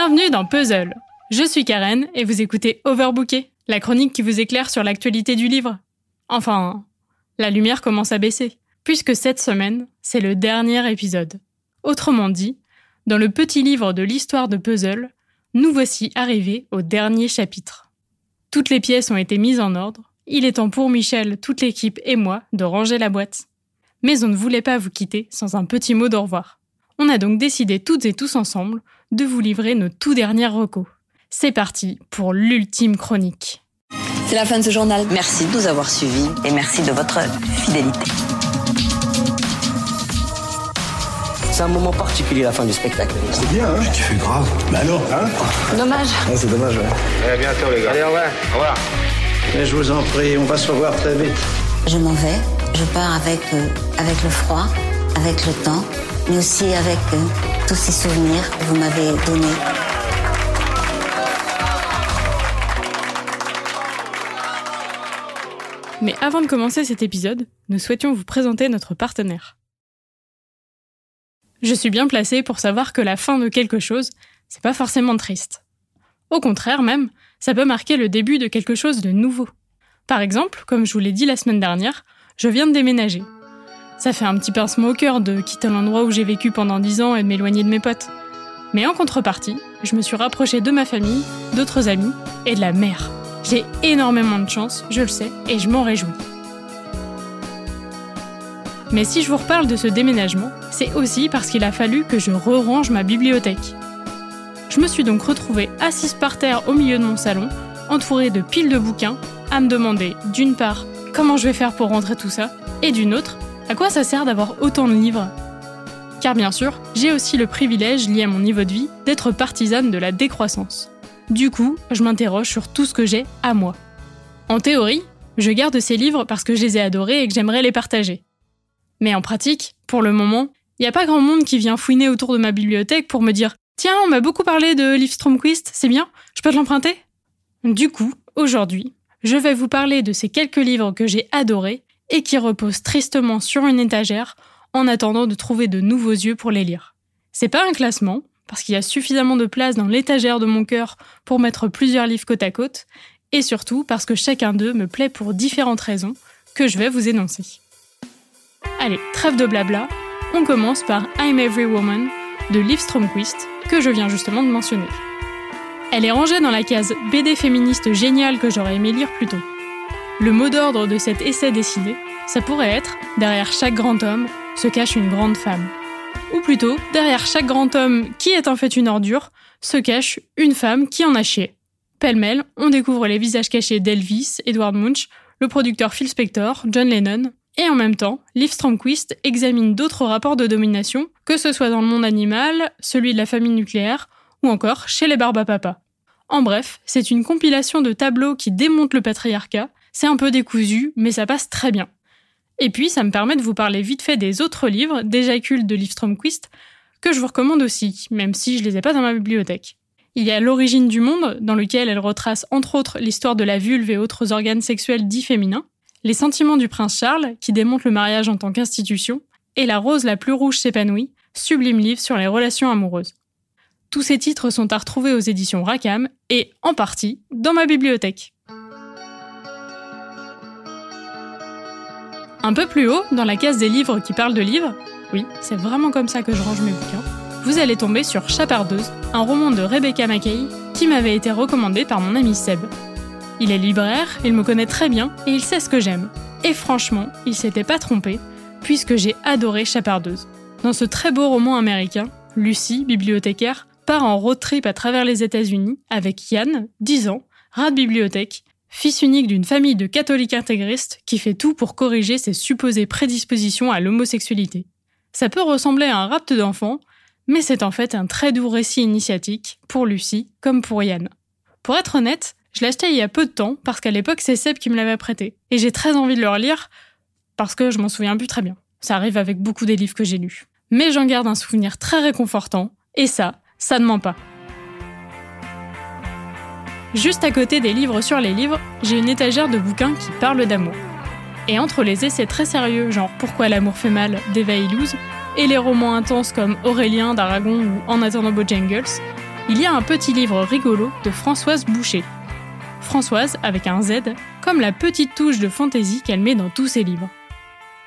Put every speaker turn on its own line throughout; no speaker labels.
Bienvenue dans Puzzle. Je suis Karen et vous écoutez Overbooké, la chronique qui vous éclaire sur l'actualité du livre. Enfin, la lumière commence à baisser, puisque cette semaine, c'est le dernier épisode. Autrement dit, dans le petit livre de l'histoire de Puzzle, nous voici arrivés au dernier chapitre. Toutes les pièces ont été mises en ordre, il est temps pour Michel, toute l'équipe et moi de ranger la boîte. Mais on ne voulait pas vous quitter sans un petit mot d'au revoir. On a donc décidé toutes et tous ensemble de vous livrer nos tout derniers recos. C'est parti pour l'ultime chronique.
C'est la fin de ce journal. Merci de nous avoir suivis et merci de votre fidélité.
C'est un moment particulier la fin du spectacle.
C'est bien, hein
Tu fais grave.
Bah alors, hein
Dommage.
Ouais, C'est dommage, ouais.
À bientôt les gars. Allez, au revoir. Au revoir.
Mais je vous en prie, on va se revoir très vite.
Je m'en vais. Je pars avec, euh, avec le froid, avec le temps, mais aussi avec euh, tous ces souvenirs que vous m'avez donnés.
Mais avant de commencer cet épisode, nous souhaitions vous présenter notre partenaire. Je suis bien placée pour savoir que la fin de quelque chose, c'est pas forcément triste. Au contraire même, ça peut marquer le début de quelque chose de nouveau. Par exemple, comme je vous l'ai dit la semaine dernière, je viens de déménager. Ça fait un petit pincement au cœur de quitter l'endroit où j'ai vécu pendant dix ans et de m'éloigner de mes potes. Mais en contrepartie, je me suis rapprochée de ma famille, d'autres amis et de la mer. J'ai énormément de chance, je le sais, et je m'en réjouis. Mais si je vous reparle de ce déménagement, c'est aussi parce qu'il a fallu que je re-range ma bibliothèque. Je me suis donc retrouvée assise par terre au milieu de mon salon, entourée de piles de bouquins, à me demander, d'une part, comment je vais faire pour rentrer tout ça, et d'une autre, à quoi ça sert d'avoir autant de livres? Car bien sûr, j'ai aussi le privilège, lié à mon niveau de vie, d'être partisane de la décroissance. Du coup, je m'interroge sur tout ce que j'ai à moi. En théorie, je garde ces livres parce que je les ai adorés et que j'aimerais les partager. Mais en pratique, pour le moment, il n'y a pas grand monde qui vient fouiner autour de ma bibliothèque pour me dire Tiens, on m'a beaucoup parlé de Livstromquist, c'est bien, je peux te l'emprunter? Du coup, aujourd'hui, je vais vous parler de ces quelques livres que j'ai adorés et qui reposent tristement sur une étagère en attendant de trouver de nouveaux yeux pour les lire. C'est pas un classement, parce qu'il y a suffisamment de place dans l'étagère de mon cœur pour mettre plusieurs livres côte à côte, et surtout parce que chacun d'eux me plaît pour différentes raisons que je vais vous énoncer. Allez, trêve de blabla, on commence par I'm Every Woman de Liv Stromquist, que je viens justement de mentionner. Elle est rangée dans la case BD féministe géniale que j'aurais aimé lire plus tôt. Le mot d'ordre de cet essai dessiné, ça pourrait être Derrière chaque grand homme se cache une grande femme. Ou plutôt, derrière chaque grand homme qui est en fait une ordure, se cache une femme qui en a chié. Pêle-mêle, on découvre les visages cachés d'Elvis, Edward Munch, le producteur Phil Spector, John Lennon, et en même temps, Liv Stromquist examine d'autres rapports de domination, que ce soit dans le monde animal, celui de la famille nucléaire, ou encore chez les Barbapapa. En bref, c'est une compilation de tableaux qui démontent le patriarcat, c'est un peu décousu, mais ça passe très bien. Et puis, ça me permet de vous parler vite fait des autres livres d'Éjacule de Liv Stromquist, que je vous recommande aussi, même si je les ai pas dans ma bibliothèque. Il y a L'origine du monde, dans lequel elle retrace entre autres l'histoire de la vulve et autres organes sexuels dits féminins, Les sentiments du prince Charles, qui démontre le mariage en tant qu'institution, et La rose la plus rouge s'épanouit, sublime livre sur les relations amoureuses. Tous ces titres sont à retrouver aux éditions Rackham et, en partie, dans ma bibliothèque. Un peu plus haut, dans la case des livres qui parlent de livres, oui, c'est vraiment comme ça que je range mes bouquins, vous allez tomber sur Chapardeuse, un roman de Rebecca Mackay qui m'avait été recommandé par mon ami Seb. Il est libraire, il me connaît très bien et il sait ce que j'aime. Et franchement, il s'était pas trompé, puisque j'ai adoré Chapardeuse. Dans ce très beau roman américain, Lucie, bibliothécaire, part en road trip à travers les États-Unis avec Yann, 10 ans, rat de bibliothèque, fils unique d'une famille de catholiques intégristes qui fait tout pour corriger ses supposées prédispositions à l'homosexualité. Ça peut ressembler à un rapt d'enfant, mais c'est en fait un très doux récit initiatique, pour Lucie comme pour Yann. Pour être honnête, je l'ai il y a peu de temps parce qu'à l'époque c'est Seb qui me l'avait prêté, et j'ai très envie de le relire parce que je m'en souviens plus très bien. Ça arrive avec beaucoup des livres que j'ai lus. Mais j'en garde un souvenir très réconfortant, et ça, ça ne ment pas. Juste à côté des livres sur les livres, j'ai une étagère de bouquins qui parlent d'amour. Et entre les essais très sérieux, genre Pourquoi l'amour fait mal d'Eva Illouz, et les romans intenses comme Aurélien d'Aragon ou En attendant Bojangles, il y a un petit livre rigolo de Françoise Boucher. Françoise, avec un Z, comme la petite touche de fantaisie qu'elle met dans tous ses livres.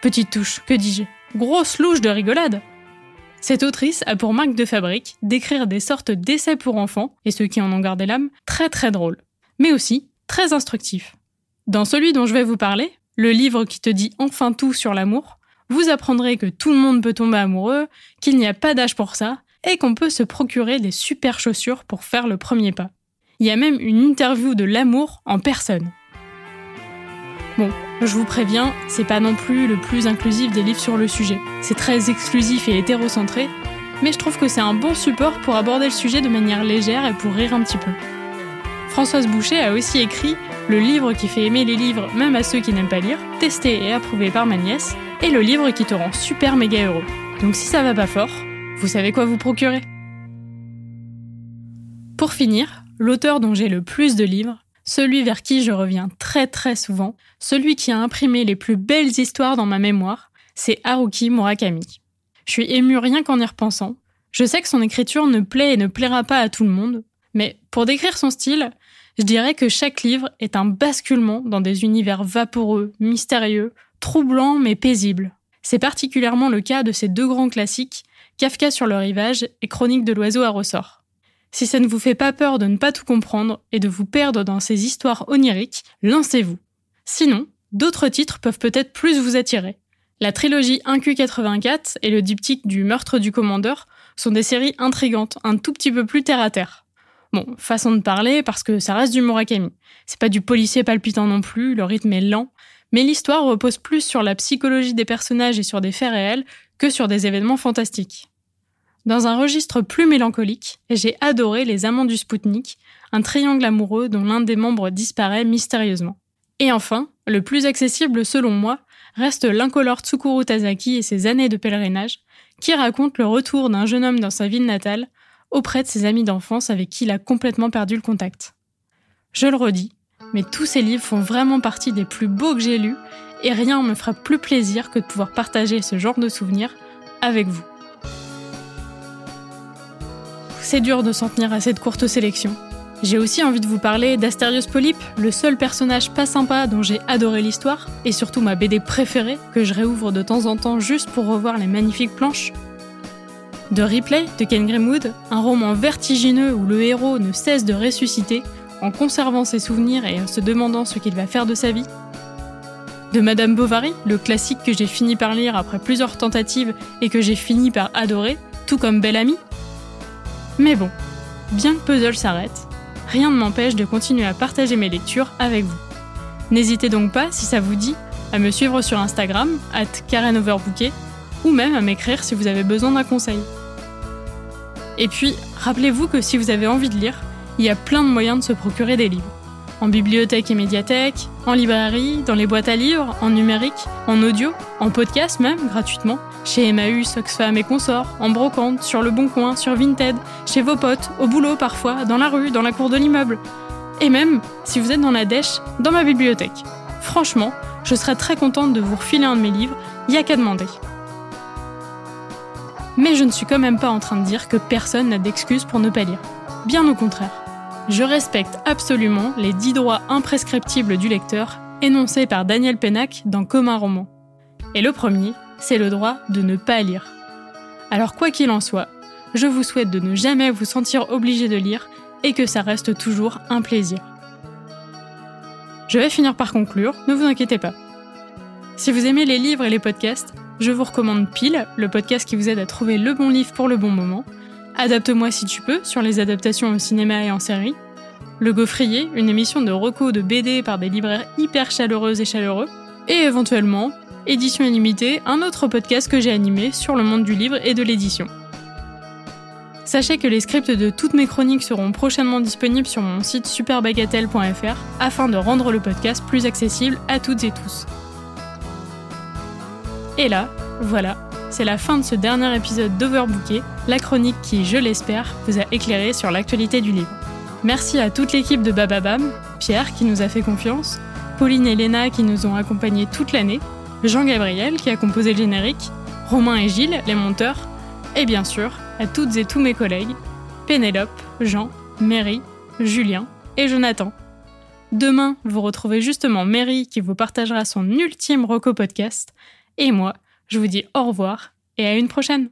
Petite touche, que dis-je? Grosse louche de rigolade Cette autrice a pour marque de fabrique d'écrire des sortes d'essais pour enfants, et ceux qui en ont gardé l'âme, très très drôles, mais aussi très instructifs. Dans celui dont je vais vous parler, le livre qui te dit enfin tout sur l'amour, vous apprendrez que tout le monde peut tomber amoureux, qu'il n'y a pas d'âge pour ça, et qu'on peut se procurer des super chaussures pour faire le premier pas. Il y a même une interview de l'amour en personne. Bon, je vous préviens, c'est pas non plus le plus inclusif des livres sur le sujet. C'est très exclusif et hétérocentré, mais je trouve que c'est un bon support pour aborder le sujet de manière légère et pour rire un petit peu. Françoise Boucher a aussi écrit le livre qui fait aimer les livres même à ceux qui n'aiment pas lire, testé et approuvé par ma nièce, et le livre qui te rend super méga heureux. Donc si ça va pas fort, vous savez quoi vous procurer Pour finir, l'auteur dont j'ai le plus de livres, celui vers qui je reviens très très souvent, celui qui a imprimé les plus belles histoires dans ma mémoire, c'est Haruki Murakami. Je suis émue rien qu'en y repensant. Je sais que son écriture ne plaît et ne plaira pas à tout le monde, mais pour décrire son style, je dirais que chaque livre est un basculement dans des univers vaporeux, mystérieux, troublants mais paisibles. C'est particulièrement le cas de ces deux grands classiques, Kafka sur le rivage et Chronique de l'oiseau à ressort. Si ça ne vous fait pas peur de ne pas tout comprendre et de vous perdre dans ces histoires oniriques, lancez-vous. Sinon, d'autres titres peuvent peut-être plus vous attirer. La trilogie 1Q84 et le diptyque du meurtre du commandeur sont des séries intrigantes, un tout petit peu plus terre à terre. Bon, façon de parler parce que ça reste du Murakami. C'est pas du policier palpitant non plus, le rythme est lent, mais l'histoire repose plus sur la psychologie des personnages et sur des faits réels que sur des événements fantastiques. Dans un registre plus mélancolique, j'ai adoré Les Amants du Spoutnik, un triangle amoureux dont l'un des membres disparaît mystérieusement. Et enfin, le plus accessible selon moi, reste l'incolore Tsukuru Tazaki et ses années de pèlerinage, qui raconte le retour d'un jeune homme dans sa ville natale auprès de ses amis d'enfance avec qui il a complètement perdu le contact. Je le redis, mais tous ces livres font vraiment partie des plus beaux que j'ai lus et rien ne me fera plus plaisir que de pouvoir partager ce genre de souvenirs avec vous. C'est dur de s'en tenir à cette courte sélection. J'ai aussi envie de vous parler d'Astérios Polype, le seul personnage pas sympa dont j'ai adoré l'histoire, et surtout ma BD préférée, que je réouvre de temps en temps juste pour revoir les magnifiques planches. De Replay de Ken Grimwood, un roman vertigineux où le héros ne cesse de ressusciter en conservant ses souvenirs et en se demandant ce qu'il va faire de sa vie. De Madame Bovary, le classique que j'ai fini par lire après plusieurs tentatives et que j'ai fini par adorer, tout comme Belle Amie. Mais bon, bien que Puzzle s'arrête, rien ne m'empêche de continuer à partager mes lectures avec vous. N'hésitez donc pas, si ça vous dit, à me suivre sur Instagram, at KarenOverbooké, ou même à m'écrire si vous avez besoin d'un conseil. Et puis, rappelez-vous que si vous avez envie de lire, il y a plein de moyens de se procurer des livres. En bibliothèque et médiathèque, en librairie, dans les boîtes à livres, en numérique, en audio, en podcast même, gratuitement, chez Emmaüs, Oxfam et consorts, en brocante, sur Le Bon Coin, sur Vinted, chez vos potes, au boulot parfois, dans la rue, dans la cour de l'immeuble. Et même, si vous êtes dans la dèche, dans ma bibliothèque. Franchement, je serais très contente de vous refiler un de mes livres, y a qu'à demander. Mais je ne suis quand même pas en train de dire que personne n'a d'excuses pour ne pas lire. Bien au contraire. Je respecte absolument les 10 droits imprescriptibles du lecteur énoncés par Daniel Pennac dans Comme un roman. Et le premier, c'est le droit de ne pas lire. Alors quoi qu'il en soit, je vous souhaite de ne jamais vous sentir obligé de lire et que ça reste toujours un plaisir. Je vais finir par conclure, ne vous inquiétez pas. Si vous aimez les livres et les podcasts, je vous recommande Pile, le podcast qui vous aide à trouver le bon livre pour le bon moment. Adapte-moi si tu peux sur les adaptations au cinéma et en série. Le Gaufrier, une émission de recos de BD par des libraires hyper chaleureuses et chaleureux. Et éventuellement, Édition illimitée, un autre podcast que j'ai animé sur le monde du livre et de l'édition. Sachez que les scripts de toutes mes chroniques seront prochainement disponibles sur mon site superbagatelle.fr afin de rendre le podcast plus accessible à toutes et tous. Et là, voilà, c'est la fin de ce dernier épisode d'Overbooké, la chronique qui, je l'espère, vous a éclairé sur l'actualité du livre. Merci à toute l'équipe de Bababam, Pierre qui nous a fait confiance, Pauline et Léna qui nous ont accompagnés toute l'année, Jean-Gabriel qui a composé le générique, Romain et Gilles, les monteurs, et bien sûr à toutes et tous mes collègues, Pénélope, Jean, Mary, Julien et Jonathan. Demain, vous retrouvez justement Mary qui vous partagera son ultime Roco podcast. Et moi, je vous dis au revoir et à une prochaine.